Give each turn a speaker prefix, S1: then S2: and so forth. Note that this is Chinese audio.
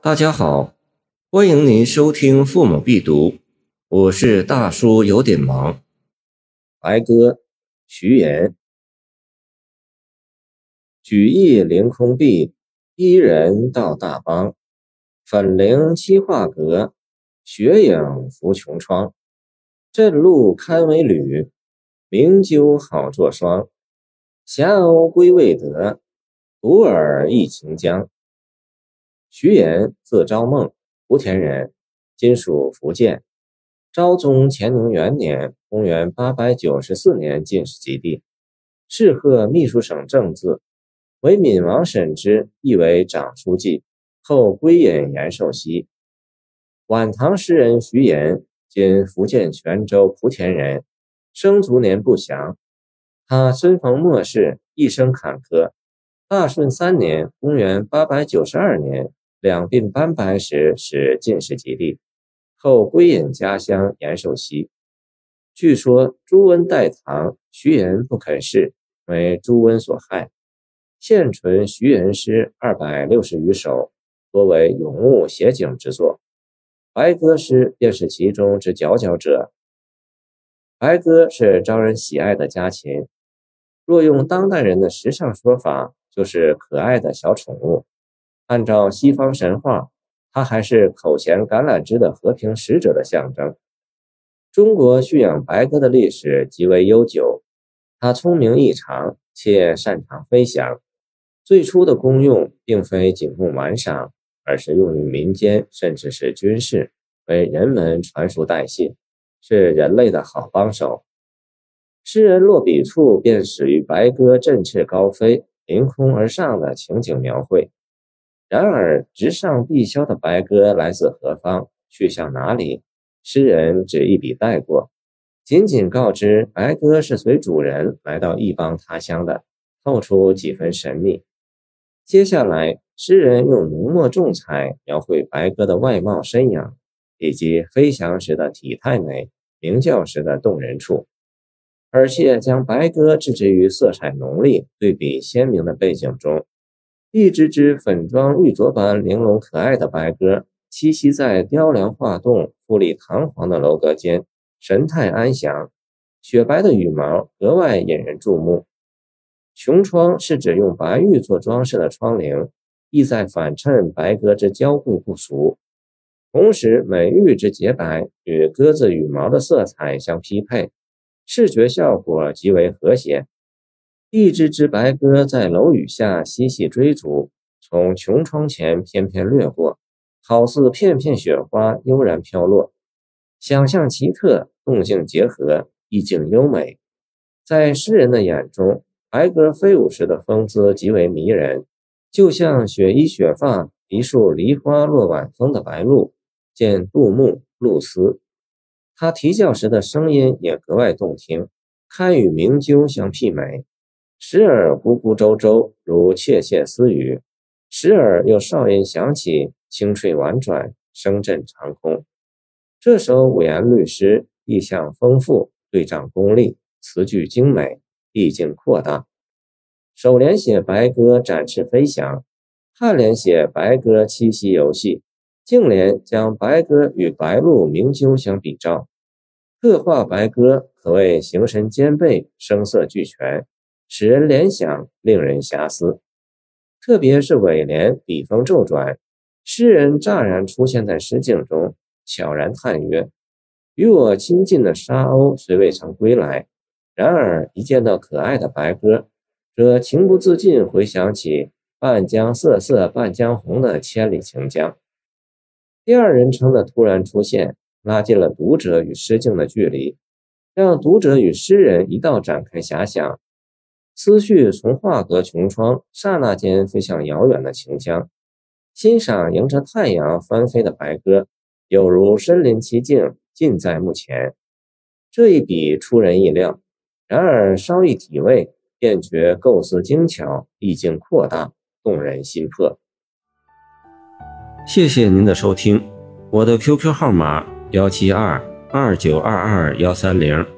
S1: 大家好，欢迎您收听《父母必读》，我是大叔，有点忙。白鸽，徐言。举义凌空壁，一人到大邦。粉菱七画阁，雪影浮琼窗。镇路堪为履，名鸠好作霜。霞鸥归未得，独尔忆秦江。徐言，字昭梦，莆田人，今属福建。昭宗乾宁元年（公元894年）进士及第，侍贺秘书省正字，为闽王审之，亦为长书记。后归隐延寿溪。晚唐诗人徐言，今福建泉州莆田人，生卒年不详。他身逢末世，一生坎坷。大顺三年（公元892年）。两鬓斑白时，是进士及第，后归隐家乡延寿溪。据说朱温代唐，徐言不肯事，为朱温所害。现存徐言诗二百六十余首，多为咏物写景之作。白鸽诗便是其中之佼佼者。白鸽是招人喜爱的家禽，若用当代人的时尚说法，就是可爱的小宠物。按照西方神话，它还是口衔橄榄枝的和平使者的象征。中国驯养白鸽的历史极为悠久。它聪明异常，且擅长飞翔。最初的功用并非仅供玩赏，而是用于民间，甚至是军事，为人们传输带信，是人类的好帮手。诗人落笔处便始于白鸽振翅高飞、凌空而上的情景描绘。然而，直上碧霄的白鸽来自何方，去向哪里？诗人只一笔带过，仅仅告知白鸽是随主人来到异邦他乡的，透出几分神秘。接下来，诗人用浓墨重彩描绘白鸽的外貌身影，以及飞翔时的体态美，鸣叫时的动人处，而且将白鸽置之于色彩浓丽、对比鲜明的背景中。一只只粉妆玉琢般玲珑可爱的白鸽栖息在雕梁画栋、富丽堂皇的楼阁间，神态安详，雪白的羽毛格外引人注目。琼窗是指用白玉做装饰的窗棂，意在反衬白鸽之娇贵不俗。同时，美玉之洁白与鸽子羽毛的色彩相匹配，视觉效果极为和谐。一只只白鸽在楼宇下嬉戏追逐，从穹窗前翩翩掠过，好似片片雪花悠然飘落。想象奇特，动静结合，意境优美。在诗人的眼中，白鸽飞舞时的风姿极为迷人，就像雪衣雪发、一束梨花落晚风的白鹭，见杜牧、露丝。它啼叫时的声音也格外动听，堪与鸣鸠相媲美。时而咕咕周周，如窃窃私语；时而又哨音响起，清脆婉转，声震长空。这首五言律诗意象丰富，对仗功力，词句精美，意境扩大。首联写白鸽展翅飞翔，颔联写白鸽栖息游戏，颈联将白鸽与白鹭鸣鸠相比照，刻画白鸽可谓形神兼备，声色俱全。使人联想，令人遐思。特别是尾联笔锋骤转，诗人乍然出现在诗境中，悄然叹曰：“与我亲近的沙鸥虽未曾归来，然而一见到可爱的白鸽，则情不自禁回想起‘半江瑟瑟半江红’的千里情江。”第二人称的突然出现，拉近了读者与诗境的距离，让读者与诗人一道展开遐想。思绪从画阁穹窗刹那间飞向遥远的秦江，欣赏迎着太阳翻飞的白鸽，有如身临其境，近在目前。这一笔出人意料，然而稍一体味，便觉构思精巧，意境扩大，动人心魄。谢谢您的收听，我的 QQ 号码幺七二二九二二幺三零。